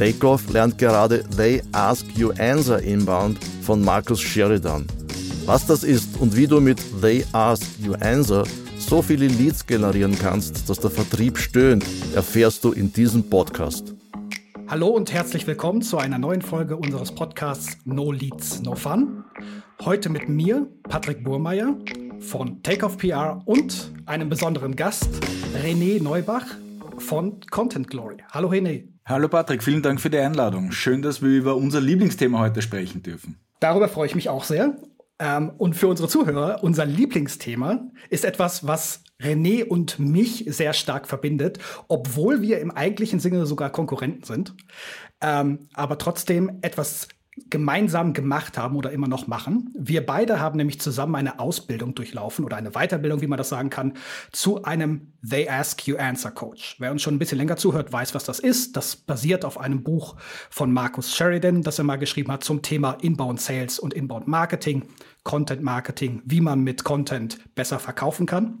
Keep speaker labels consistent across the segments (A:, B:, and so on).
A: Takeoff lernt gerade They Ask You Answer Inbound von Markus Sheridan. Was das ist und wie du mit They Ask You Answer so viele Leads generieren kannst, dass der Vertrieb stöhnt, erfährst du in diesem Podcast.
B: Hallo und herzlich willkommen zu einer neuen Folge unseres Podcasts No Leads, No Fun. Heute mit mir, Patrick Burmeier von Takeoff PR und einem besonderen Gast, René Neubach von Content Glory. Hallo René.
C: Hallo Patrick, vielen Dank für die Einladung. Schön, dass wir über unser Lieblingsthema heute sprechen dürfen.
B: Darüber freue ich mich auch sehr. Ähm, und für unsere Zuhörer, unser Lieblingsthema ist etwas, was René und mich sehr stark verbindet, obwohl wir im eigentlichen Sinne sogar Konkurrenten sind. Ähm, aber trotzdem etwas gemeinsam gemacht haben oder immer noch machen. Wir beide haben nämlich zusammen eine Ausbildung durchlaufen oder eine Weiterbildung, wie man das sagen kann, zu einem They Ask You Answer Coach. Wer uns schon ein bisschen länger zuhört, weiß, was das ist. Das basiert auf einem Buch von Markus Sheridan, das er mal geschrieben hat zum Thema Inbound Sales und Inbound Marketing, Content Marketing, wie man mit Content besser verkaufen kann.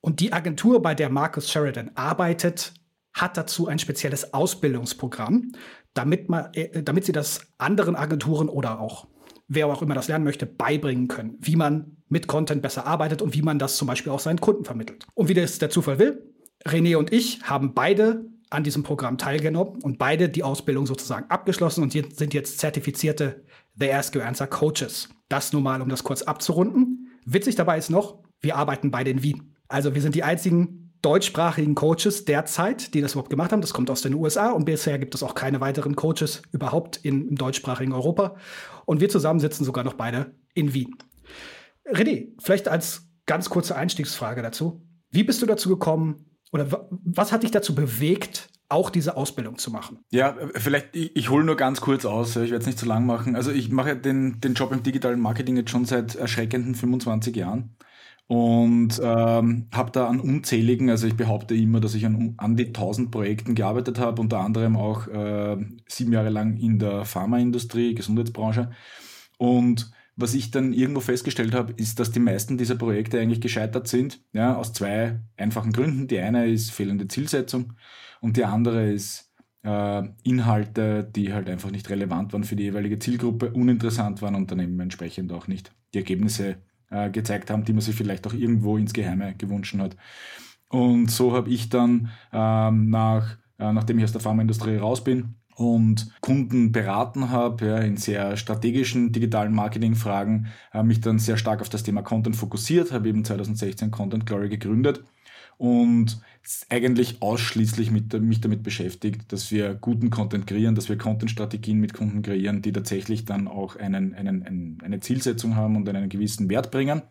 B: Und die Agentur, bei der Markus Sheridan arbeitet, hat dazu ein spezielles Ausbildungsprogramm, damit, man, äh, damit sie das anderen Agenturen oder auch wer auch immer das lernen möchte, beibringen können, wie man mit Content besser arbeitet und wie man das zum Beispiel auch seinen Kunden vermittelt. Und wie das der Zufall will, René und ich haben beide an diesem Programm teilgenommen und beide die Ausbildung sozusagen abgeschlossen und sind jetzt zertifizierte The Ask You Answer Coaches. Das nur mal, um das kurz abzurunden. Witzig dabei ist noch, wir arbeiten beide in Wien. Also wir sind die einzigen deutschsprachigen Coaches derzeit, die das überhaupt gemacht haben. Das kommt aus den USA und bisher gibt es auch keine weiteren Coaches überhaupt in, im deutschsprachigen Europa. Und wir zusammen sitzen sogar noch beide in Wien. René, vielleicht als ganz kurze Einstiegsfrage dazu. Wie bist du dazu gekommen oder was hat dich dazu bewegt, auch diese Ausbildung zu machen?
C: Ja, vielleicht, ich, ich hole nur ganz kurz aus, ich werde es nicht zu lang machen. Also ich mache den, den Job im digitalen Marketing jetzt schon seit erschreckenden 25 Jahren und ähm, habe da an unzähligen, also ich behaupte immer, dass ich an, an die 1000 Projekten gearbeitet habe, unter anderem auch äh, sieben Jahre lang in der Pharmaindustrie, Gesundheitsbranche. Und was ich dann irgendwo festgestellt habe, ist, dass die meisten dieser Projekte eigentlich gescheitert sind, ja, aus zwei einfachen Gründen. Die eine ist fehlende Zielsetzung und die andere ist äh, Inhalte, die halt einfach nicht relevant waren für die jeweilige Zielgruppe, uninteressant waren und dann eben entsprechend auch nicht die Ergebnisse äh, gezeigt haben, die man sich vielleicht auch irgendwo ins Geheime gewünscht hat. Und so habe ich dann ähm, nach, äh, nachdem ich aus der Pharmaindustrie raus bin, und Kunden beraten habe ja, in sehr strategischen digitalen Marketingfragen, äh, mich dann sehr stark auf das Thema Content fokussiert, habe eben 2016 Content Glory gegründet und eigentlich ausschließlich mit, mich damit beschäftigt, dass wir guten Content kreieren, dass wir Content-Strategien mit Kunden kreieren, die tatsächlich dann auch einen, einen, einen, eine Zielsetzung haben und einen gewissen Wert bringen.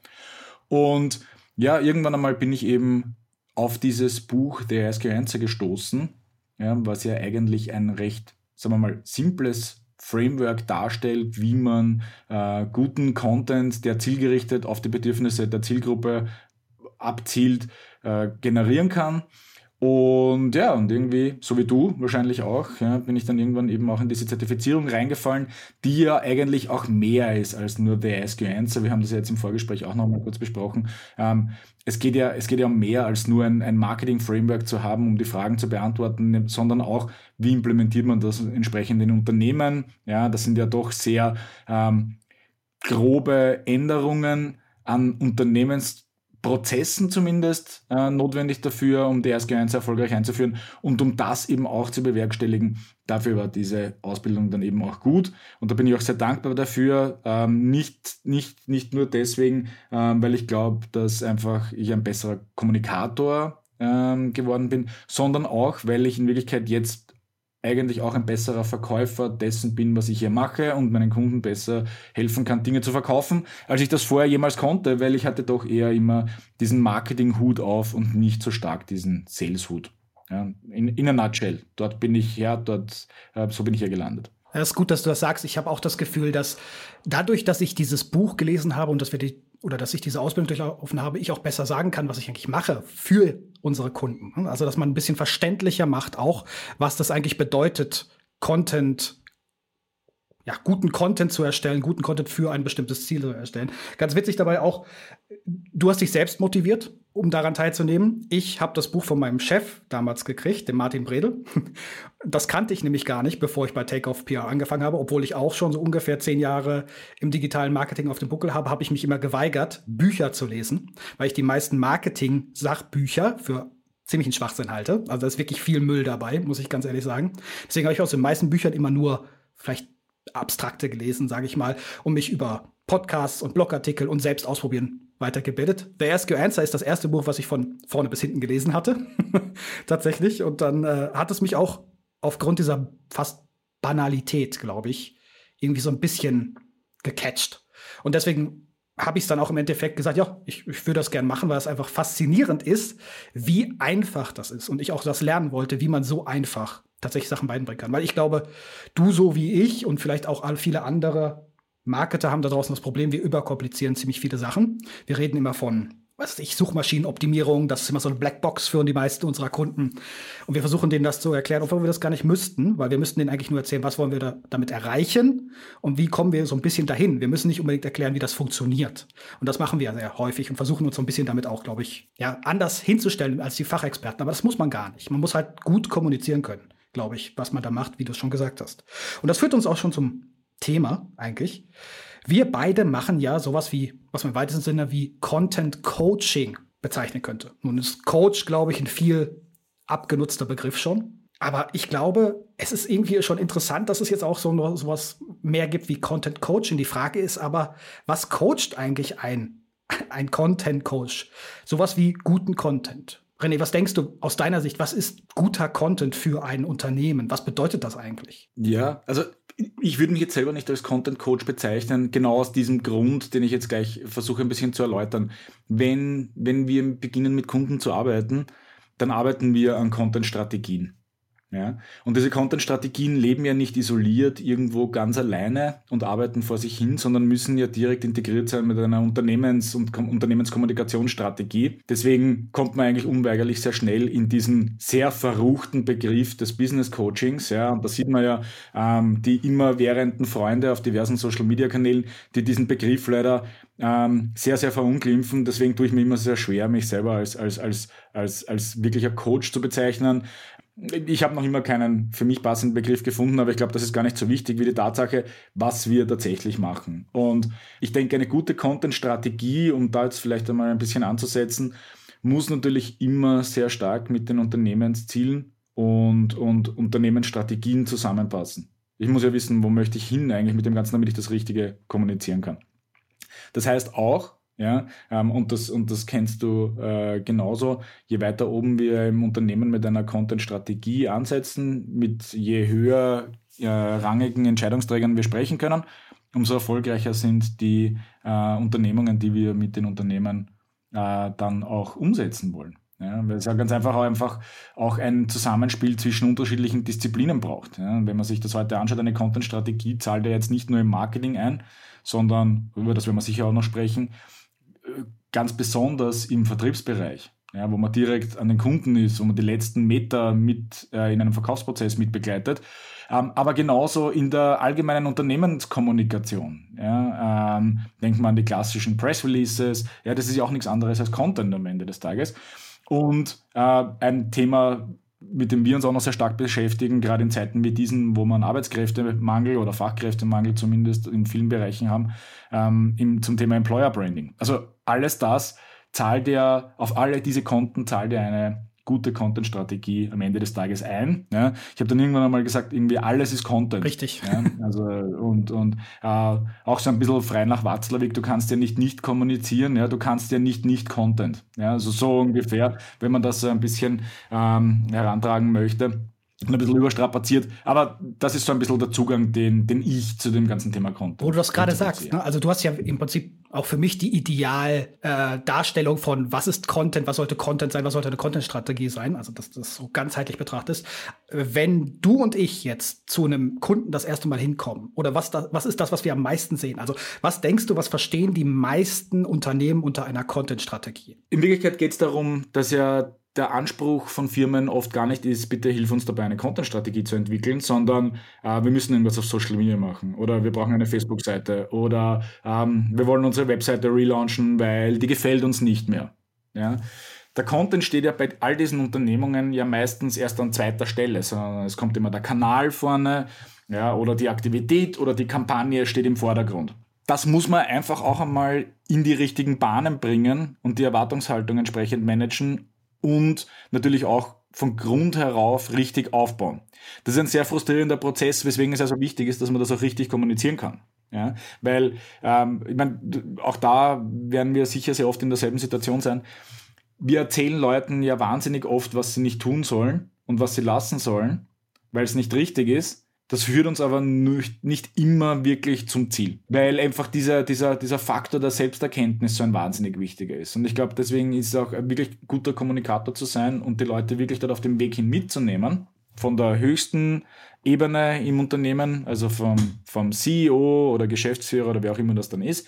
C: Und ja, irgendwann einmal bin ich eben auf dieses Buch der SQ Answer gestoßen, ja, was ja eigentlich ein recht, sagen wir mal, simples Framework darstellt, wie man äh, guten Content, der zielgerichtet auf die Bedürfnisse der Zielgruppe abzielt, äh, generieren kann. Und ja, und irgendwie, so wie du wahrscheinlich auch, ja, bin ich dann irgendwann eben auch in diese Zertifizierung reingefallen, die ja eigentlich auch mehr ist als nur der SQ1. Wir haben das ja jetzt im Vorgespräch auch nochmal kurz besprochen. Ähm, es geht ja, es geht ja um mehr als nur ein, ein Marketing-Framework zu haben, um die Fragen zu beantworten, sondern auch, wie implementiert man das entsprechend in Unternehmen. Ja, das sind ja doch sehr ähm, grobe Änderungen an Unternehmens Prozessen zumindest äh, notwendig dafür, um die SG1 erfolgreich einzuführen und um das eben auch zu bewerkstelligen. Dafür war diese Ausbildung dann eben auch gut und da bin ich auch sehr dankbar dafür. Ähm, nicht, nicht, nicht nur deswegen, ähm, weil ich glaube, dass einfach ich ein besserer Kommunikator ähm, geworden bin, sondern auch, weil ich in Wirklichkeit jetzt eigentlich auch ein besserer Verkäufer dessen bin, was ich hier mache und meinen Kunden besser helfen kann, Dinge zu verkaufen, als ich das vorher jemals konnte, weil ich hatte doch eher immer diesen Marketing-Hut auf und nicht so stark diesen Sales-Hut. Ja, in, in a nutshell. Dort bin ich her, dort, äh, so bin ich hier gelandet.
B: Es ist gut, dass du das sagst. Ich habe auch das Gefühl, dass dadurch, dass ich dieses Buch gelesen habe und dass wir die oder dass ich diese Ausbildung durchlaufen habe, ich auch besser sagen kann, was ich eigentlich mache für unsere Kunden. Also, dass man ein bisschen verständlicher macht, auch was das eigentlich bedeutet, Content ja, guten Content zu erstellen, guten Content für ein bestimmtes Ziel zu erstellen. Ganz witzig dabei auch, du hast dich selbst motiviert, um daran teilzunehmen. Ich habe das Buch von meinem Chef damals gekriegt, dem Martin Bredel. Das kannte ich nämlich gar nicht, bevor ich bei Takeoff PR angefangen habe, obwohl ich auch schon so ungefähr zehn Jahre im digitalen Marketing auf dem Buckel habe, habe ich mich immer geweigert, Bücher zu lesen, weil ich die meisten Marketing-Sachbücher für ziemlichen Schwachsinn halte. Also da ist wirklich viel Müll dabei, muss ich ganz ehrlich sagen. Deswegen habe ich aus den meisten Büchern immer nur vielleicht abstrakte gelesen, sage ich mal, und mich über Podcasts und Blogartikel und selbst ausprobieren weitergebildet. The Ask Your Answer ist das erste Buch, was ich von vorne bis hinten gelesen hatte. Tatsächlich. Und dann äh, hat es mich auch aufgrund dieser fast Banalität, glaube ich, irgendwie so ein bisschen gecatcht. Und deswegen habe ich es dann auch im Endeffekt gesagt, ja, ich, ich würde das gern machen, weil es einfach faszinierend ist, wie einfach das ist. Und ich auch das lernen wollte, wie man so einfach tatsächlich Sachen beibringen kann. Weil ich glaube, du so wie ich und vielleicht auch viele andere Marketer haben da draußen das Problem, wir überkomplizieren ziemlich viele Sachen. Wir reden immer von was ich, Suchmaschinenoptimierung, das ist immer so eine Blackbox für die meisten unserer Kunden. Und wir versuchen denen das zu erklären, obwohl wir das gar nicht müssten, weil wir müssten denen eigentlich nur erzählen, was wollen wir da damit erreichen und wie kommen wir so ein bisschen dahin. Wir müssen nicht unbedingt erklären, wie das funktioniert. Und das machen wir sehr häufig und versuchen uns so ein bisschen damit auch, glaube ich, ja, anders hinzustellen als die Fachexperten. Aber das muss man gar nicht. Man muss halt gut kommunizieren können glaube ich, was man da macht, wie du es schon gesagt hast. Und das führt uns auch schon zum Thema eigentlich. Wir beide machen ja sowas wie, was man im weitesten Sinne wie Content Coaching bezeichnen könnte. Nun ist Coach, glaube ich, ein viel abgenutzter Begriff schon. Aber ich glaube, es ist irgendwie schon interessant, dass es jetzt auch so sowas mehr gibt wie Content Coaching. Die Frage ist aber, was coacht eigentlich ein, ein Content Coach? Sowas wie guten Content. René, was denkst du aus deiner Sicht, was ist guter Content für ein Unternehmen? Was bedeutet das eigentlich?
C: Ja, also ich würde mich jetzt selber nicht als Content Coach bezeichnen, genau aus diesem Grund, den ich jetzt gleich versuche ein bisschen zu erläutern. Wenn, wenn wir beginnen mit Kunden zu arbeiten, dann arbeiten wir an Content-Strategien. Ja? Und diese Content-Strategien leben ja nicht isoliert irgendwo ganz alleine und arbeiten vor sich hin, sondern müssen ja direkt integriert sein mit einer Unternehmens- und Kom Unternehmenskommunikationsstrategie. Deswegen kommt man eigentlich unweigerlich sehr schnell in diesen sehr verruchten Begriff des Business Coachings. Ja? Und da sieht man ja ähm, die immerwährenden Freunde auf diversen Social-Media-Kanälen, die diesen Begriff leider ähm, sehr, sehr verunglimpfen. Deswegen tue ich mir immer sehr schwer, mich selber als, als, als, als, als wirklicher Coach zu bezeichnen. Ich habe noch immer keinen für mich passenden Begriff gefunden, aber ich glaube, das ist gar nicht so wichtig wie die Tatsache, was wir tatsächlich machen. Und ich denke, eine gute Content-Strategie, um da jetzt vielleicht einmal ein bisschen anzusetzen, muss natürlich immer sehr stark mit den Unternehmenszielen und, und Unternehmensstrategien zusammenpassen. Ich muss ja wissen, wo möchte ich hin eigentlich mit dem Ganzen, damit ich das Richtige kommunizieren kann. Das heißt auch, ja, ähm, und, das, und das kennst du äh, genauso. Je weiter oben wir im Unternehmen mit einer Content-Strategie ansetzen, mit je höher äh, rangigen Entscheidungsträgern wir sprechen können, umso erfolgreicher sind die äh, Unternehmungen, die wir mit den Unternehmen äh, dann auch umsetzen wollen. Ja, weil es ja ganz einfach auch, einfach auch ein Zusammenspiel zwischen unterschiedlichen Disziplinen braucht. Ja, wenn man sich das heute anschaut, eine Content-Strategie zahlt ja jetzt nicht nur im Marketing ein, sondern, über das werden wir sicher auch noch sprechen, ganz besonders im Vertriebsbereich, ja, wo man direkt an den Kunden ist, wo man die letzten Meter mit äh, in einem Verkaufsprozess mit begleitet, ähm, aber genauso in der allgemeinen Unternehmenskommunikation. Ja, ähm, denkt man an die klassischen Press Releases, ja, das ist ja auch nichts anderes als Content am Ende des Tages. Und äh, ein Thema, mit dem wir uns auch noch sehr stark beschäftigen, gerade in Zeiten wie diesen, wo man Arbeitskräftemangel oder Fachkräftemangel zumindest in vielen Bereichen haben, ähm, im, zum Thema Employer Branding. Also alles das zahlt ja, auf alle diese Konten zahlt ja eine gute Content-Strategie am Ende des Tages ein. Ja. Ich habe dann irgendwann einmal gesagt, irgendwie alles ist Content.
B: Richtig.
C: Ja. Also und, und äh, auch so ein bisschen frei nach Watzlawick, du kannst ja nicht nicht kommunizieren, ja, du kannst ja nicht nicht Content. Ja, also so ungefähr, wenn man das so ein bisschen ähm, herantragen möchte. Ein bisschen überstrapaziert. Aber das ist so ein bisschen der Zugang, den, den ich zu dem ganzen Thema konnte.
B: Wo du das gerade sagst, ne? also du hast ja im Prinzip auch für mich die Idealdarstellung äh, von, was ist Content, was sollte Content sein, was sollte eine Content-Strategie sein, also dass du das so ganzheitlich betrachtest. Wenn du und ich jetzt zu einem Kunden das erste Mal hinkommen, oder was, da, was ist das, was wir am meisten sehen? Also was denkst du, was verstehen die meisten Unternehmen unter einer Content-Strategie?
C: In Wirklichkeit geht es darum, dass ja der Anspruch von Firmen oft gar nicht ist, bitte hilf uns dabei, eine Content-Strategie zu entwickeln, sondern äh, wir müssen irgendwas auf Social Media machen oder wir brauchen eine Facebook-Seite oder ähm, wir wollen unsere Webseite relaunchen, weil die gefällt uns nicht mehr. Ja? Der Content steht ja bei all diesen Unternehmungen ja meistens erst an zweiter Stelle, sondern es kommt immer der Kanal vorne ja, oder die Aktivität oder die Kampagne steht im Vordergrund das muss man einfach auch einmal in die richtigen Bahnen bringen und die Erwartungshaltung entsprechend managen und natürlich auch von Grund herauf richtig aufbauen. Das ist ein sehr frustrierender Prozess, weswegen es also wichtig ist, dass man das auch richtig kommunizieren kann. Ja, weil, ähm, ich meine, auch da werden wir sicher sehr oft in derselben Situation sein. Wir erzählen Leuten ja wahnsinnig oft, was sie nicht tun sollen und was sie lassen sollen, weil es nicht richtig ist. Das führt uns aber nicht, immer wirklich zum Ziel, weil einfach dieser, dieser, dieser Faktor der Selbsterkenntnis so ein wahnsinnig wichtiger ist. Und ich glaube, deswegen ist es auch wirklich guter Kommunikator zu sein und die Leute wirklich dort auf dem Weg hin mitzunehmen. Von der höchsten Ebene im Unternehmen, also vom, vom CEO oder Geschäftsführer oder wer auch immer das dann ist,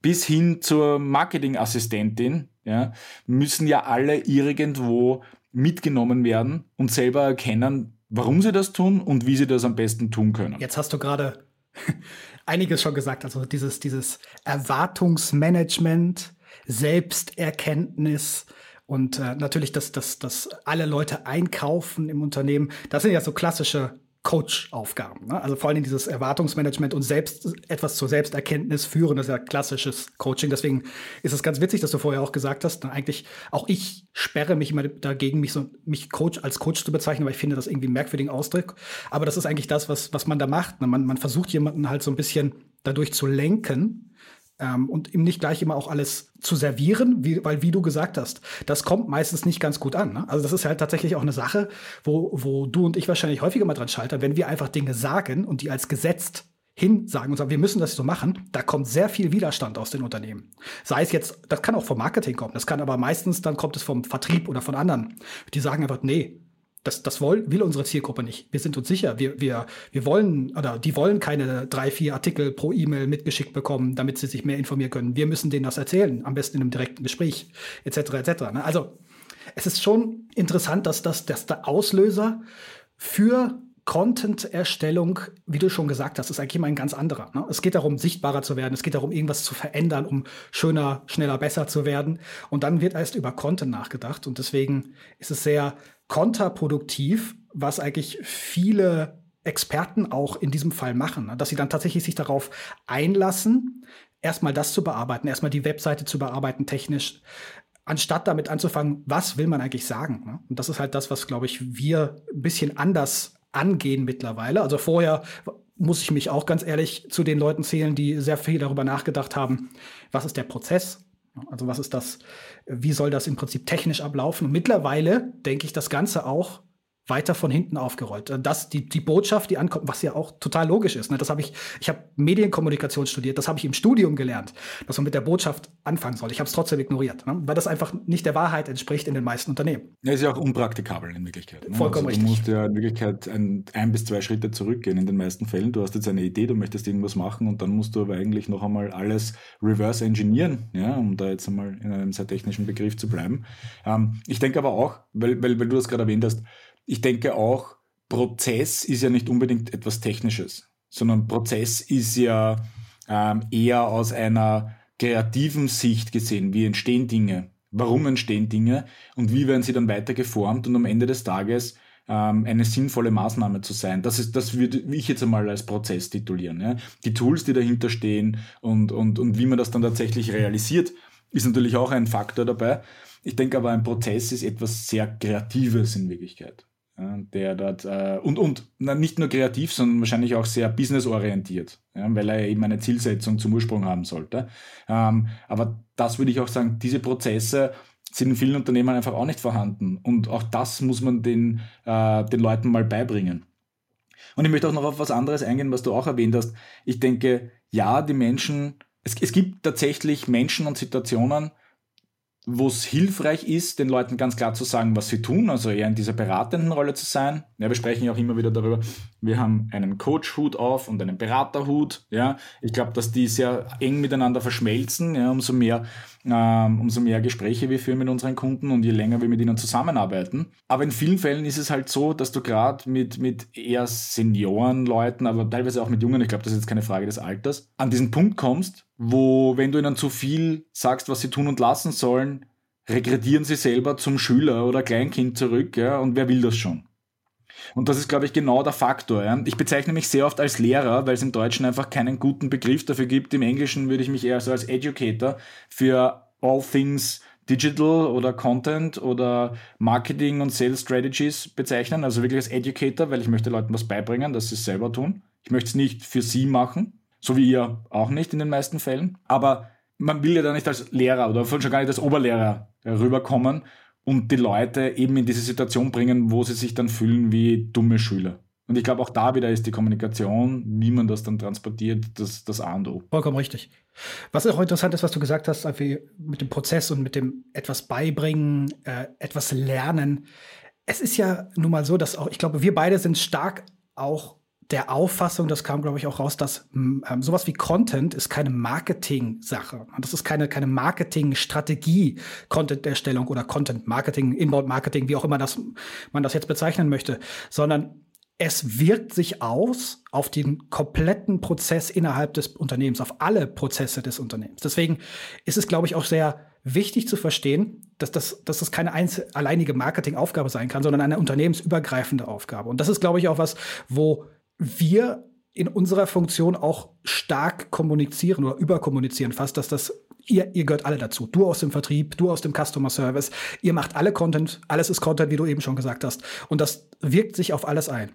C: bis hin zur Marketingassistentin, ja, müssen ja alle irgendwo mitgenommen werden und selber erkennen, warum sie das tun und wie sie das am besten tun können.
B: Jetzt hast du gerade einiges schon gesagt, also dieses, dieses Erwartungsmanagement, Selbsterkenntnis und äh, natürlich, dass, dass, dass alle Leute einkaufen im Unternehmen. Das sind ja so klassische Coach-Aufgaben. Ne? Also vor allem dieses Erwartungsmanagement und selbst etwas zur Selbsterkenntnis führen, das ist ja klassisches Coaching. Deswegen ist es ganz witzig, dass du vorher auch gesagt hast, na, eigentlich auch ich sperre mich immer dagegen, mich so mich Coach als Coach zu bezeichnen, weil ich finde das irgendwie einen merkwürdigen Ausdruck. Aber das ist eigentlich das, was, was man da macht. Ne? Man, man versucht jemanden halt so ein bisschen dadurch zu lenken, ähm, und ihm nicht gleich immer auch alles zu servieren, wie, weil wie du gesagt hast, das kommt meistens nicht ganz gut an. Ne? Also das ist halt tatsächlich auch eine Sache, wo, wo du und ich wahrscheinlich häufiger mal dran scheitern, wenn wir einfach Dinge sagen und die als gesetzt hin sagen und sagen, wir müssen das so machen, da kommt sehr viel Widerstand aus den Unternehmen. Sei es jetzt, das kann auch vom Marketing kommen, das kann aber meistens, dann kommt es vom Vertrieb oder von anderen. Die sagen einfach, nee, das, das will, will unsere Zielgruppe nicht. Wir sind uns sicher, wir, wir, wir wollen, oder die wollen keine drei, vier Artikel pro E-Mail mitgeschickt bekommen, damit sie sich mehr informieren können. Wir müssen denen das erzählen, am besten in einem direkten Gespräch, etc. etc. Ne? Also es ist schon interessant, dass, das, dass der Auslöser für Content-Erstellung, wie du schon gesagt hast, ist eigentlich immer ein ganz anderer. Ne? Es geht darum, sichtbarer zu werden. Es geht darum, irgendwas zu verändern, um schöner, schneller, besser zu werden. Und dann wird erst über Content nachgedacht. Und deswegen ist es sehr kontraproduktiv, was eigentlich viele Experten auch in diesem Fall machen, ne? dass sie dann tatsächlich sich darauf einlassen, erstmal das zu bearbeiten, erstmal die Webseite zu bearbeiten technisch, anstatt damit anzufangen, was will man eigentlich sagen. Ne? Und das ist halt das, was, glaube ich, wir ein bisschen anders angehen mittlerweile. Also vorher muss ich mich auch ganz ehrlich zu den Leuten zählen, die sehr viel darüber nachgedacht haben, was ist der Prozess, also was ist das, wie soll das im Prinzip technisch ablaufen? Und mittlerweile denke ich das Ganze auch weiter von hinten aufgerollt. Äh, das, die, die Botschaft, die ankommt, was ja auch total logisch ist. Ne? Das habe ich, ich habe Medienkommunikation studiert, das habe ich im Studium gelernt, dass man mit der Botschaft anfangen soll. Ich habe es trotzdem ignoriert, ne? weil das einfach nicht der Wahrheit entspricht in den meisten Unternehmen.
C: Ja, ist ja auch unpraktikabel in Wirklichkeit.
B: Ne? Vollkommen
C: also,
B: du
C: richtig. Du musst ja in Wirklichkeit ein, ein bis zwei Schritte zurückgehen in den meisten Fällen. Du hast jetzt eine Idee, du möchtest irgendwas machen und dann musst du aber eigentlich noch einmal alles reverse engineeren, ja, um da jetzt einmal in einem sehr technischen Begriff zu bleiben. Ähm, ich denke aber auch, weil, weil, weil du das gerade erwähnt hast, ich denke auch, Prozess ist ja nicht unbedingt etwas Technisches, sondern Prozess ist ja ähm, eher aus einer kreativen Sicht gesehen. Wie entstehen Dinge? Warum entstehen Dinge? Und wie werden sie dann weiter geformt und am Ende des Tages ähm, eine sinnvolle Maßnahme zu sein? Das ist, das würde ich jetzt einmal als Prozess titulieren. Ja? Die Tools, die dahinter stehen und, und, und wie man das dann tatsächlich realisiert, ist natürlich auch ein Faktor dabei. Ich denke aber, ein Prozess ist etwas sehr Kreatives in Wirklichkeit der dort äh, und, und na, nicht nur kreativ, sondern wahrscheinlich auch sehr businessorientiert, ja, weil er eben eine Zielsetzung zum Ursprung haben sollte. Ähm, aber das würde ich auch sagen, diese Prozesse sind in vielen Unternehmen einfach auch nicht vorhanden. Und auch das muss man den, äh, den Leuten mal beibringen. Und ich möchte auch noch auf was anderes eingehen, was du auch erwähnt hast. Ich denke, ja, die Menschen, es, es gibt tatsächlich Menschen und Situationen, wo es hilfreich ist, den Leuten ganz klar zu sagen, was sie tun, also eher in dieser beratenden Rolle zu sein. Ja, wir sprechen ja auch immer wieder darüber, wir haben einen Coach-Hut auf und einen Berater-Hut. Ja, ich glaube, dass die sehr eng miteinander verschmelzen. Ja, umso mehr, ähm, umso mehr Gespräche wir führen mit unseren Kunden und je länger wir mit ihnen zusammenarbeiten. Aber in vielen Fällen ist es halt so, dass du gerade mit, mit eher Seniorenleuten, aber teilweise auch mit Jungen, ich glaube, das ist jetzt keine Frage des Alters, an diesen Punkt kommst, wo, wenn du ihnen zu viel sagst, was sie tun und lassen sollen, regredieren sie selber zum Schüler oder Kleinkind zurück, ja, und wer will das schon? Und das ist, glaube ich, genau der Faktor. Ja. Ich bezeichne mich sehr oft als Lehrer, weil es im Deutschen einfach keinen guten Begriff dafür gibt. Im Englischen würde ich mich eher so als Educator für all things Digital oder Content oder Marketing und Sales Strategies bezeichnen. Also wirklich als Educator, weil ich möchte Leuten was beibringen, dass sie es selber tun. Ich möchte es nicht für sie machen, so wie ihr auch nicht in den meisten Fällen. Aber man will ja da nicht als Lehrer oder schon gar nicht als Oberlehrer rüberkommen und die Leute eben in diese Situation bringen, wo sie sich dann fühlen wie dumme Schüler. Und ich glaube, auch da wieder ist die Kommunikation, wie man das dann transportiert, das, das A und O.
B: Vollkommen richtig. Was auch interessant ist, was du gesagt hast, mit dem Prozess und mit dem etwas beibringen, äh, etwas lernen. Es ist ja nun mal so, dass auch, ich glaube, wir beide sind stark auch der Auffassung, das kam, glaube ich, auch raus, dass ähm, sowas wie Content ist keine Marketing-Sache. Das ist keine, keine Marketing-Strategie, Content-Erstellung oder Content-Marketing, Inbound-Marketing, wie auch immer das, man das jetzt bezeichnen möchte, sondern es wirkt sich aus auf den kompletten Prozess innerhalb des Unternehmens, auf alle Prozesse des Unternehmens. Deswegen ist es, glaube ich, auch sehr wichtig zu verstehen, dass das, dass das keine einzel alleinige Marketingaufgabe sein kann, sondern eine unternehmensübergreifende Aufgabe. Und das ist, glaube ich, auch was, wo wir in unserer Funktion auch stark kommunizieren oder überkommunizieren fast, dass das ihr, ihr gehört alle dazu. Du aus dem Vertrieb, du aus dem Customer Service. Ihr macht alle Content. Alles ist Content, wie du eben schon gesagt hast. Und das wirkt sich auf alles ein.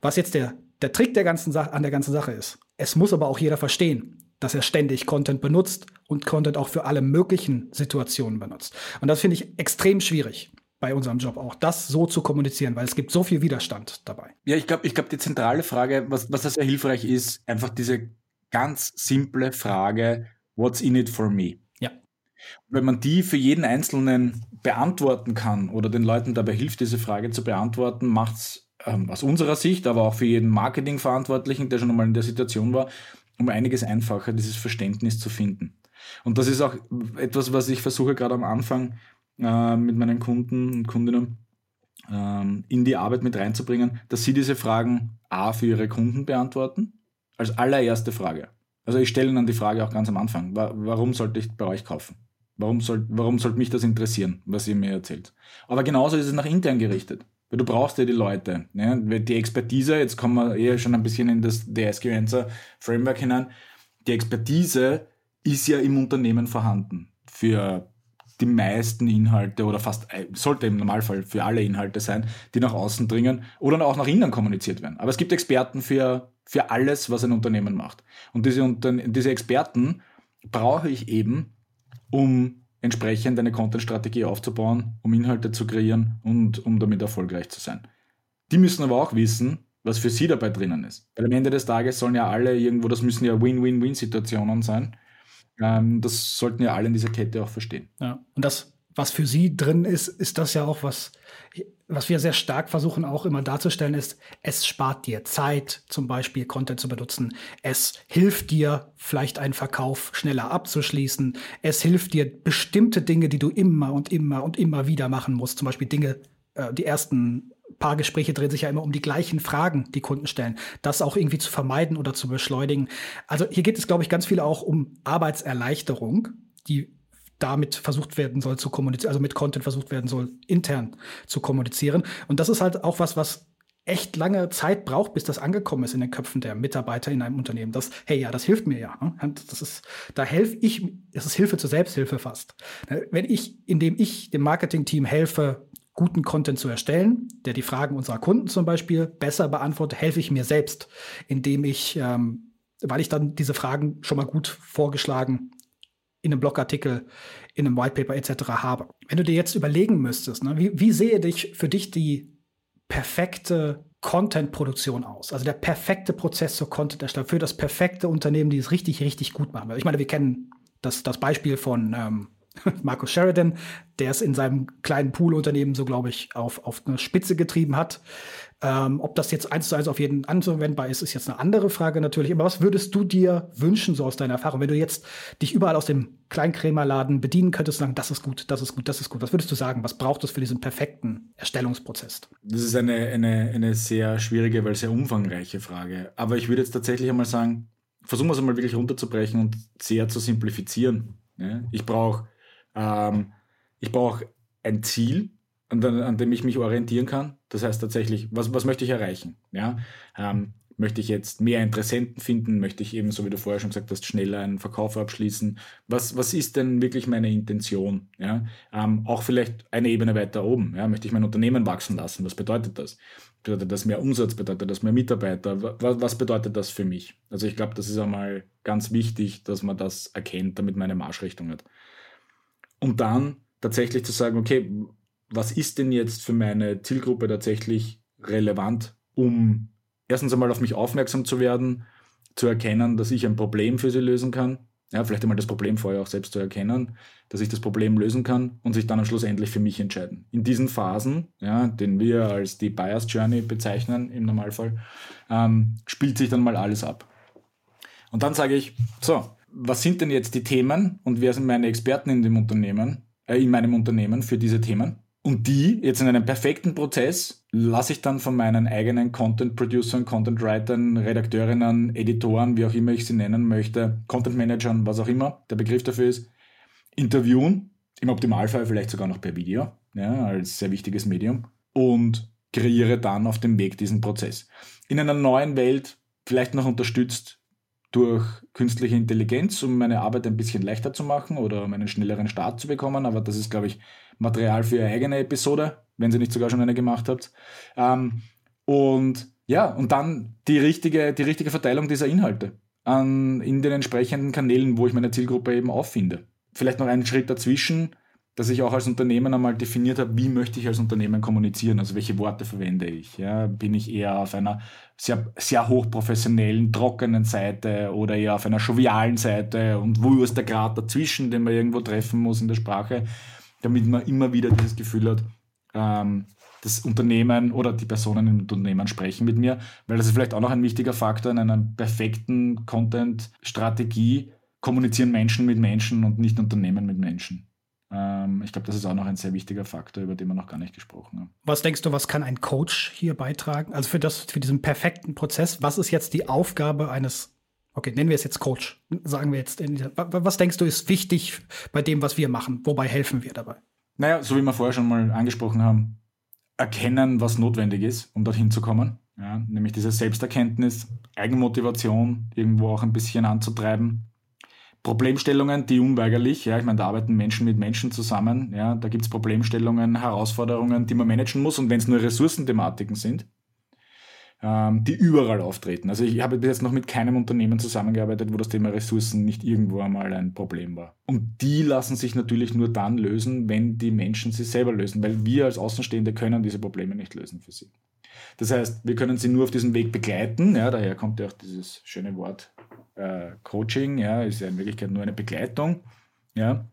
B: Was jetzt der, der Trick der ganzen Sache, an der ganzen Sache ist. Es muss aber auch jeder verstehen, dass er ständig Content benutzt und Content auch für alle möglichen Situationen benutzt. Und das finde ich extrem schwierig bei unserem Job auch, das so zu kommunizieren, weil es gibt so viel Widerstand dabei.
C: Ja, ich glaube, ich glaube, die zentrale Frage, was, was da sehr hilfreich ist, einfach diese ganz simple Frage, what's in it for me?
B: Ja.
C: Wenn man die für jeden Einzelnen beantworten kann oder den Leuten dabei hilft, diese Frage zu beantworten, macht es ähm, aus unserer Sicht, aber auch für jeden Marketingverantwortlichen, der schon einmal in der Situation war, um einiges einfacher, dieses Verständnis zu finden. Und das ist auch etwas, was ich versuche gerade am Anfang äh, mit meinen Kunden und Kundinnen ähm, in die Arbeit mit reinzubringen, dass sie diese Fragen A für ihre Kunden beantworten, als allererste Frage. Also ich stelle dann die Frage auch ganz am Anfang, warum sollte ich bei euch kaufen? Warum, soll, warum sollte mich das interessieren, was ihr mir erzählt? Aber genauso ist es nach intern gerichtet. Weil du brauchst ja die Leute. Ne? Die Expertise, jetzt kommen wir eher schon ein bisschen in das DSG-Answer Framework hinein. Die Expertise ist ja im Unternehmen vorhanden. Für die meisten Inhalte oder fast, äh, sollte im Normalfall für alle Inhalte sein, die nach außen dringen oder auch nach innen kommuniziert werden. Aber es gibt Experten für, für alles, was ein Unternehmen macht. Und diese, diese Experten brauche ich eben, um entsprechend eine Content-Strategie aufzubauen, um Inhalte zu kreieren und um damit erfolgreich zu sein. Die müssen aber auch wissen, was für sie dabei drinnen ist. Weil am Ende des Tages sollen ja alle irgendwo, das müssen ja Win-Win-Win-Situationen sein. Ähm, das sollten ja alle in dieser Kette auch verstehen.
B: Ja, und das, was für sie drin ist, ist das ja auch was, was wir sehr stark versuchen auch immer darzustellen, ist, es spart dir Zeit, zum Beispiel Content zu benutzen. Es hilft dir, vielleicht einen Verkauf schneller abzuschließen. Es hilft dir, bestimmte Dinge, die du immer und immer und immer wieder machen musst, zum Beispiel Dinge, äh, die ersten paar Gespräche drehen sich ja immer um die gleichen Fragen, die Kunden stellen. Das auch irgendwie zu vermeiden oder zu beschleunigen. Also hier geht es, glaube ich, ganz viel auch um Arbeitserleichterung, die damit versucht werden soll zu kommunizieren, also mit Content versucht werden soll, intern zu kommunizieren. Und das ist halt auch was, was echt lange Zeit braucht, bis das angekommen ist in den Köpfen der Mitarbeiter in einem Unternehmen. Das, hey, ja, das hilft mir ja. Ne? Das ist, da helfe ich, das ist Hilfe zur Selbsthilfe fast. Ne? Wenn ich, indem ich dem Marketing-Team helfe, guten Content zu erstellen, der die Fragen unserer Kunden zum Beispiel besser beantwortet, helfe ich mir selbst, indem ich, ähm, weil ich dann diese Fragen schon mal gut vorgeschlagen in einem Blogartikel, in einem Whitepaper etc. habe. Wenn du dir jetzt überlegen müsstest, ne, wie, wie sehe dich für dich die perfekte Content-Produktion aus? Also der perfekte Prozess zur Content-Erstellung für das perfekte Unternehmen, die es richtig, richtig gut machen. Ich meine, wir kennen das, das Beispiel von ähm, Markus Sheridan, der es in seinem kleinen Pool-Unternehmen so, glaube ich, auf, auf eine Spitze getrieben hat. Ähm, ob das jetzt eins zu eins auf jeden anzuwendbar ist, ist jetzt eine andere Frage natürlich. Aber was würdest du dir wünschen, so aus deiner Erfahrung, wenn du jetzt dich überall aus dem Kleinkrämerladen bedienen könntest und sagen, das ist gut, das ist gut, das ist gut. Was würdest du sagen? Was braucht es für diesen perfekten Erstellungsprozess?
C: Das ist eine, eine, eine sehr schwierige, weil sehr umfangreiche Frage. Aber ich würde jetzt tatsächlich einmal sagen, versuchen wir es einmal wirklich runterzubrechen und sehr zu simplifizieren. Ich brauche ähm, ich brauche ein Ziel, an, an, dem ich mich orientieren kann. Das heißt tatsächlich, was, was möchte ich erreichen? Ja? Ähm, möchte ich jetzt mehr Interessenten finden? Möchte ich eben, so wie du vorher schon gesagt hast, schneller einen Verkauf abschließen? Was, was ist denn wirklich meine Intention? Ja? Ähm, auch vielleicht eine Ebene weiter oben. Ja? Möchte ich mein Unternehmen wachsen lassen? Was bedeutet das? Bedeutet das mehr Umsatz? Bedeutet das mehr Mitarbeiter? Was, was bedeutet das für mich? Also ich glaube, das ist einmal ganz wichtig, dass man das erkennt, damit man eine Marschrichtung hat. Und dann tatsächlich zu sagen, okay, was ist denn jetzt für meine Zielgruppe tatsächlich relevant, um erstens einmal auf mich aufmerksam zu werden, zu erkennen, dass ich ein Problem für sie lösen kann. Ja, vielleicht einmal das Problem vorher auch selbst zu erkennen, dass ich das Problem lösen kann und sich dann am Schluss endlich für mich entscheiden. In diesen Phasen, ja, den wir als die Buyers Journey bezeichnen im Normalfall, ähm, spielt sich dann mal alles ab. Und dann sage ich, so, was sind denn jetzt die Themen und wer sind meine Experten in dem Unternehmen? äh, in meinem Unternehmen für diese Themen. Und die jetzt in einem perfekten Prozess lasse ich dann von meinen eigenen Content-Producern, Content-Writern, Redakteurinnen, Editoren, wie auch immer ich sie nennen möchte, Content-Managern, was auch immer der Begriff dafür ist, interviewen, im Optimalfall vielleicht sogar noch per Video, ja, als sehr wichtiges Medium, und kreiere dann auf dem Weg diesen Prozess. In einer neuen Welt, vielleicht noch unterstützt durch künstliche Intelligenz, um meine Arbeit ein bisschen leichter zu machen oder um einen schnelleren Start zu bekommen. Aber das ist, glaube ich, Material für Ihre eigene Episode, wenn Sie nicht sogar schon eine gemacht habt. Ähm, und ja, und dann die richtige, die richtige Verteilung dieser Inhalte an, in den entsprechenden Kanälen, wo ich meine Zielgruppe eben auffinde. Vielleicht noch einen Schritt dazwischen dass ich auch als Unternehmen einmal definiert habe, wie möchte ich als Unternehmen kommunizieren, also welche Worte verwende ich. Ja? Bin ich eher auf einer sehr, sehr hochprofessionellen, trockenen Seite oder eher auf einer jovialen Seite und wo ist der Grad dazwischen, den man irgendwo treffen muss in der Sprache, damit man immer wieder dieses Gefühl hat, ähm, das Unternehmen oder die Personen im Unternehmen sprechen mit mir, weil das ist vielleicht auch noch ein wichtiger Faktor in einer perfekten Content-Strategie, kommunizieren Menschen mit Menschen und nicht Unternehmen mit Menschen. Ähm, ich glaube, das ist auch noch ein sehr wichtiger Faktor, über den wir noch gar nicht gesprochen haben.
B: Was denkst du, was kann ein Coach hier beitragen? Also für das, für diesen perfekten Prozess, was ist jetzt die Aufgabe eines, okay, nennen wir es jetzt Coach, sagen wir jetzt, was denkst du ist wichtig bei dem, was wir machen? Wobei helfen wir dabei?
C: Naja, so wie wir vorher schon mal angesprochen haben, erkennen, was notwendig ist, um dorthin zu kommen. Ja, nämlich diese Selbsterkenntnis, Eigenmotivation irgendwo auch ein bisschen anzutreiben, Problemstellungen, die unweigerlich, ja, ich meine, da arbeiten Menschen mit Menschen zusammen, ja, da gibt es Problemstellungen, Herausforderungen, die man managen muss und wenn es nur Ressourcenthematiken sind, ähm, die überall auftreten. Also ich habe bis jetzt noch mit keinem Unternehmen zusammengearbeitet, wo das Thema Ressourcen nicht irgendwo einmal ein Problem war. Und die lassen sich natürlich nur dann lösen, wenn die Menschen sie selber lösen, weil wir als Außenstehende können diese Probleme nicht lösen für sie. Das heißt, wir können sie nur auf diesem Weg begleiten, ja, daher kommt ja auch dieses schöne Wort äh, Coaching, ja, ist ja in Wirklichkeit nur eine Begleitung, ja.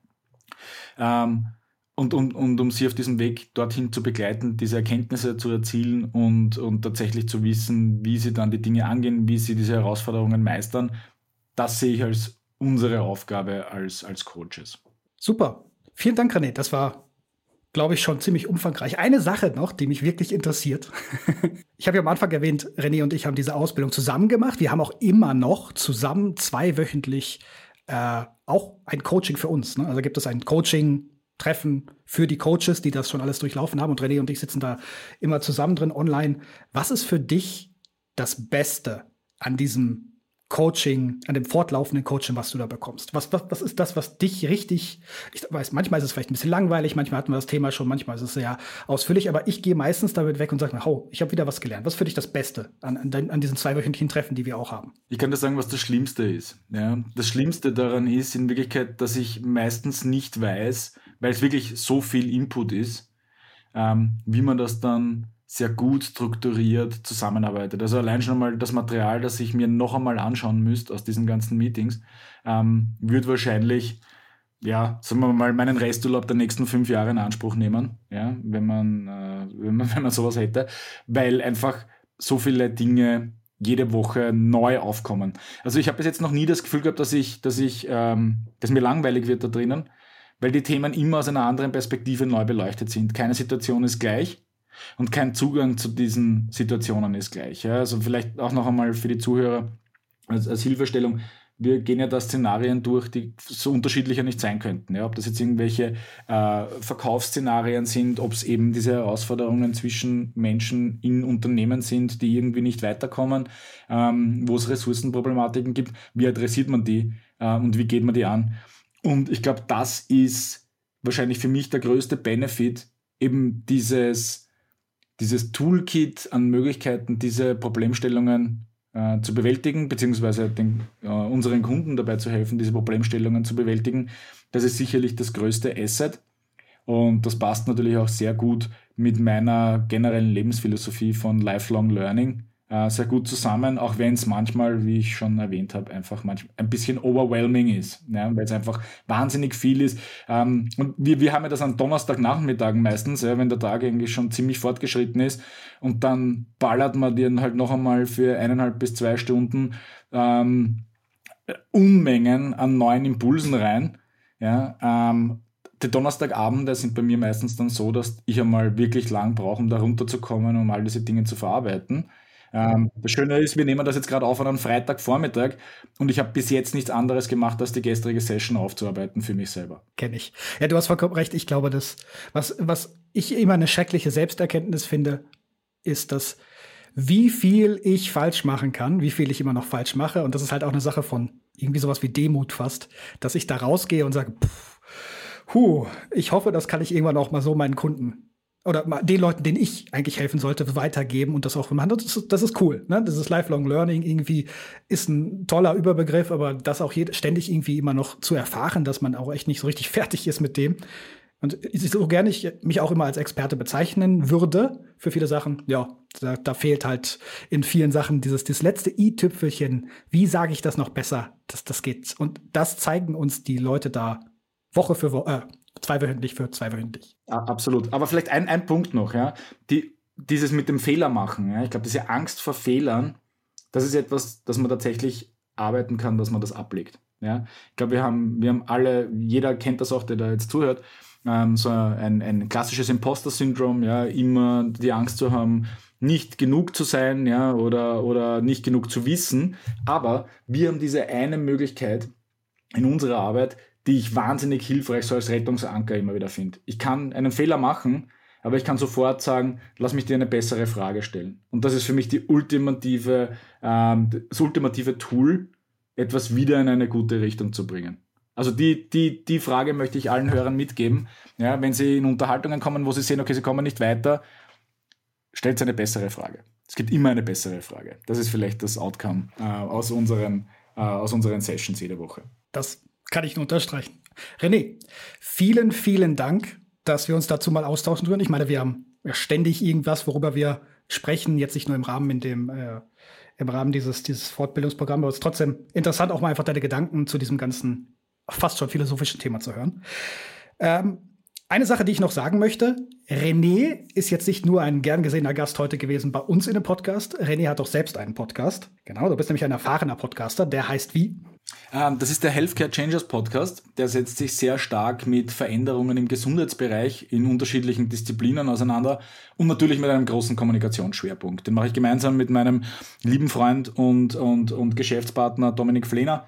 C: Ähm, und, und, und um sie auf diesem Weg dorthin zu begleiten, diese Erkenntnisse zu erzielen und, und tatsächlich zu wissen, wie sie dann die Dinge angehen, wie sie diese Herausforderungen meistern, das sehe ich als unsere Aufgabe als, als Coaches.
B: Super. Vielen Dank, René. Das war glaube ich, schon ziemlich umfangreich. Eine Sache noch, die mich wirklich interessiert. ich habe ja am Anfang erwähnt, René und ich haben diese Ausbildung zusammen gemacht. Wir haben auch immer noch zusammen zweiwöchentlich äh, auch ein Coaching für uns. Ne? Also gibt es ein Coaching-Treffen für die Coaches, die das schon alles durchlaufen haben. Und René und ich sitzen da immer zusammen drin online. Was ist für dich das Beste an diesem Coaching, an dem fortlaufenden Coaching, was du da bekommst? Was, was, was ist das, was dich richtig, ich weiß, manchmal ist es vielleicht ein bisschen langweilig, manchmal hatten wir das Thema schon, manchmal ist es sehr ausführlich, aber ich gehe meistens damit weg und sage mir, oh, ich habe wieder was gelernt. Was für dich das Beste an, an, an diesen zweiwöchentlichen Treffen, die wir auch haben?
C: Ich kann dir sagen, was das Schlimmste ist. Ja? Das Schlimmste daran ist in Wirklichkeit, dass ich meistens nicht weiß, weil es wirklich so viel Input ist, ähm, wie man das dann sehr gut strukturiert zusammenarbeitet. Also allein schon mal das Material, das ich mir noch einmal anschauen müsste aus diesen ganzen Meetings, ähm, wird wahrscheinlich, ja, sagen wir mal, meinen Resturlaub der nächsten fünf Jahre in Anspruch nehmen, ja, wenn man, äh, wenn man, wenn man sowas hätte, weil einfach so viele Dinge jede Woche neu aufkommen. Also ich habe bis jetzt noch nie das Gefühl gehabt, dass ich, dass ich, ähm, dass mir langweilig wird da drinnen, weil die Themen immer aus einer anderen Perspektive neu beleuchtet sind. Keine Situation ist gleich und kein Zugang zu diesen Situationen ist gleich. Ja? Also vielleicht auch noch einmal für die Zuhörer als, als Hilfestellung. Wir gehen ja da Szenarien durch, die so unterschiedlicher nicht sein könnten. Ja? Ob das jetzt irgendwelche äh, Verkaufsszenarien sind, ob es eben diese Herausforderungen zwischen Menschen in Unternehmen sind, die irgendwie nicht weiterkommen, ähm, wo es Ressourcenproblematiken gibt. Wie adressiert man die äh, und wie geht man die an? Und ich glaube, das ist wahrscheinlich für mich der größte Benefit, eben dieses dieses Toolkit an Möglichkeiten, diese Problemstellungen äh, zu bewältigen, beziehungsweise den, äh, unseren Kunden dabei zu helfen, diese Problemstellungen zu bewältigen, das ist sicherlich das größte Asset. Und das passt natürlich auch sehr gut mit meiner generellen Lebensphilosophie von Lifelong Learning äh, sehr gut zusammen, auch wenn es manchmal, wie ich schon erwähnt habe, einfach manchmal ein bisschen overwhelming ist, ja, weil es einfach wahnsinnig viel ist. Ähm, und wir, wir haben ja das an Donnerstagnachmittagen meistens, ja, wenn der Tag eigentlich schon ziemlich fortgeschritten ist und dann ballert man dir halt noch einmal für eineinhalb bis zwei Stunden ähm, Unmengen an neuen Impulsen rein. Ja, ähm, die Donnerstagabende sind bei mir meistens dann so, dass ich einmal wirklich lang brauche, um da runterzukommen, um all diese Dinge zu verarbeiten. Ähm, das Schöne ist, wir nehmen das jetzt gerade auf an einem Freitagvormittag und ich habe bis jetzt nichts anderes gemacht, als die gestrige Session aufzuarbeiten für mich selber.
B: Kenne ich. Ja, du hast vollkommen recht. Ich glaube, dass was, was ich immer eine schreckliche Selbsterkenntnis finde, ist, dass wie viel ich falsch machen kann, wie viel ich immer noch falsch mache. Und das ist halt auch eine Sache von irgendwie sowas wie Demut fast, dass ich da rausgehe und sage, pff, huh, ich hoffe, das kann ich irgendwann auch mal so meinen Kunden oder den Leuten, denen ich eigentlich helfen sollte, weitergeben und das auch machen. Das ist, das ist cool. Ne? Das ist Lifelong Learning irgendwie ist ein toller Überbegriff, aber das auch ständig irgendwie immer noch zu erfahren, dass man auch echt nicht so richtig fertig ist mit dem. Und so gerne ich mich auch immer als Experte bezeichnen würde für viele Sachen, ja, da, da fehlt halt in vielen Sachen dieses, dieses letzte i-Tüpfelchen. Wie sage ich das noch besser? Das, das geht. Und das zeigen uns die Leute da Woche für Woche, äh, zweiwöchentlich für zweiwöchentlich.
C: Ja, absolut. Aber vielleicht ein, ein Punkt noch, ja. Die, dieses mit dem Fehler machen, ja. Ich glaube, diese Angst vor Fehlern, das ist etwas, das man tatsächlich arbeiten kann, dass man das ablegt. Ja. Ich glaube, wir haben, wir haben alle, jeder kennt das auch, der da jetzt zuhört, ähm, so ein, ein klassisches Imposter-Syndrom, ja, immer die Angst zu haben, nicht genug zu sein, ja, oder, oder nicht genug zu wissen. Aber wir haben diese eine Möglichkeit in unserer Arbit, die ich wahnsinnig hilfreich so als Rettungsanker immer wieder finde. Ich kann einen Fehler machen, aber ich kann sofort sagen, lass mich dir eine bessere Frage stellen. Und das ist für mich die ultimative, ähm, das ultimative Tool, etwas wieder in eine gute Richtung zu bringen. Also die, die, die Frage möchte ich allen Hörern mitgeben. Ja, wenn sie in Unterhaltungen kommen, wo sie sehen, okay, sie kommen nicht weiter, stellt eine bessere Frage. Es gibt immer eine bessere Frage. Das ist vielleicht das Outcome äh, aus, unseren, äh, aus unseren Sessions jede Woche.
B: Das kann ich nur unterstreichen. René, vielen, vielen Dank, dass wir uns dazu mal austauschen können. Ich meine, wir haben ja ständig irgendwas, worüber wir sprechen, jetzt nicht nur im Rahmen in dem äh, im Rahmen dieses, dieses Fortbildungsprogramms, aber es ist trotzdem interessant, auch mal einfach deine Gedanken zu diesem ganzen fast schon philosophischen Thema zu hören. Ähm, eine Sache, die ich noch sagen möchte, René ist jetzt nicht nur ein gern gesehener Gast heute gewesen bei uns in dem Podcast. René hat auch selbst einen Podcast. Genau, du bist nämlich ein erfahrener Podcaster. Der heißt wie?
C: Ähm, das ist der Healthcare Changers Podcast. Der setzt sich sehr stark mit Veränderungen im Gesundheitsbereich in unterschiedlichen Disziplinen auseinander und natürlich mit einem großen Kommunikationsschwerpunkt. Den mache ich gemeinsam mit meinem lieben Freund und, und, und Geschäftspartner Dominik Flehner,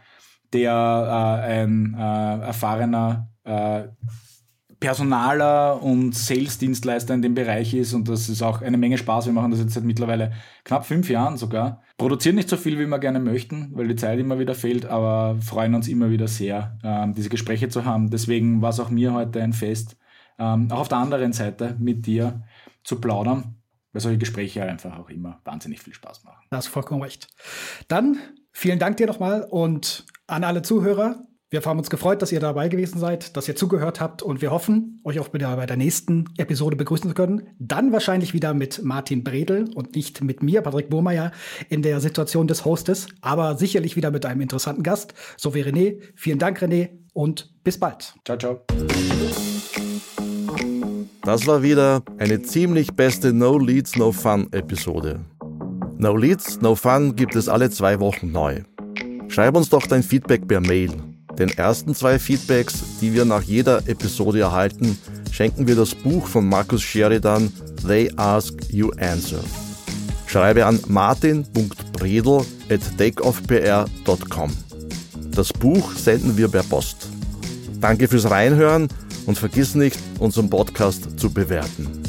C: der äh, ein äh, erfahrener äh, Personaler und Sales-Dienstleister in dem Bereich ist und das ist auch eine Menge Spaß. Wir machen das jetzt seit mittlerweile knapp fünf Jahren sogar produzieren nicht so viel, wie wir gerne möchten, weil die Zeit immer wieder fehlt, aber freuen uns immer wieder sehr, ähm, diese Gespräche zu haben. Deswegen war es auch mir heute ein Fest, ähm, auch auf der anderen Seite mit dir zu plaudern, weil solche Gespräche einfach auch immer wahnsinnig viel Spaß machen.
B: Da hast vollkommen recht. Dann vielen Dank dir nochmal und an alle Zuhörer. Wir haben uns gefreut, dass ihr dabei gewesen seid, dass ihr zugehört habt und wir hoffen, euch auch wieder bei der nächsten Episode begrüßen zu können. Dann wahrscheinlich wieder mit Martin Bredel und nicht mit mir, Patrick Burmeier, in der Situation des Hostes, aber sicherlich wieder mit einem interessanten Gast, so wie René. Vielen Dank, René, und bis bald.
C: Ciao, ciao.
A: Das war wieder eine ziemlich beste No Leads, No Fun Episode. No Leads, No Fun gibt es alle zwei Wochen neu. Schreib uns doch dein Feedback per Mail den ersten zwei Feedbacks, die wir nach jeder Episode erhalten, schenken wir das Buch von Markus Sheridan They Ask You Answer. Schreibe an martin.bredel at takeoffpr.com. Das Buch senden wir per Post. Danke fürs Reinhören und vergiss nicht, unseren Podcast zu bewerten.